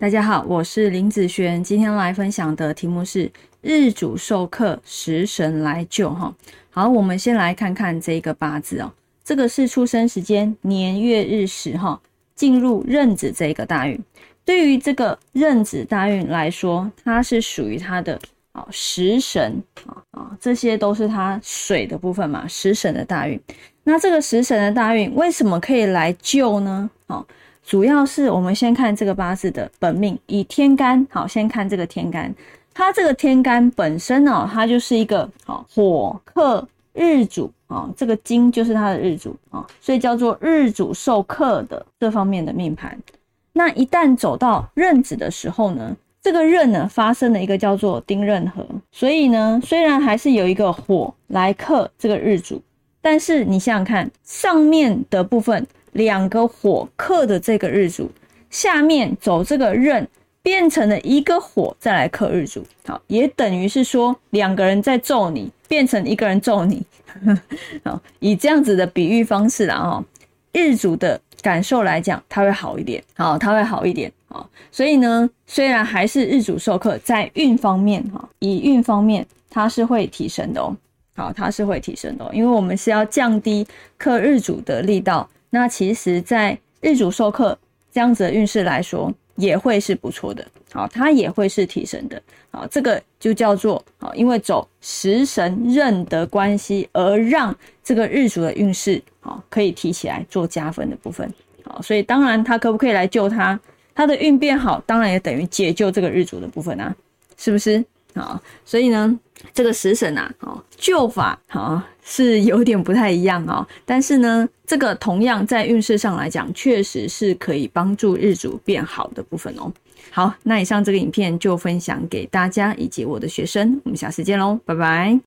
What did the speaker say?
大家好，我是林子璇，今天来分享的题目是日主受克，食神来救哈。好，我们先来看看这个八字哦，这个是出生时间年月日时哈，进入壬子这个大运。对于这个壬子大运来说，它是属于它的啊食神啊啊，这些都是它水的部分嘛，食神的大运。那这个食神的大运为什么可以来救呢？哦。主要是我们先看这个八字的本命，以天干好，先看这个天干，它这个天干本身哦，它就是一个好火克日主啊，这个金就是它的日主啊，所以叫做日主受克的这方面的命盘。那一旦走到壬子的时候呢，这个壬呢发生了一个叫做丁壬合，所以呢，虽然还是有一个火来克这个日主，但是你想想看上面的部分。两个火克的这个日主，下面走这个刃，变成了一个火再来克日主，好，也等于是说两个人在揍你，变成一个人揍你，好，以这样子的比喻方式啦，哈，日主的感受来讲，它会好一点，好，它会好一点，好，所以呢，虽然还是日主受克，在运方面，哈，以运方面，它是会提升的哦，好，它是会提升的，因为我们是要降低克日主的力道。那其实，在日主授课这样子的运势来说，也会是不错的。好，它也会是提升的。好，这个就叫做好，因为走食神认的关系，而让这个日主的运势好可以提起来做加分的部分。好，所以当然他可不可以来救他？他的运变好，当然也等于解救这个日主的部分啊，是不是？啊，所以呢，这个食神啊，哦，旧法好是有点不太一样哦，但是呢，这个同样在运势上来讲，确实是可以帮助日主变好的部分哦。好，那以上这个影片就分享给大家以及我的学生，我们下次见喽，拜拜。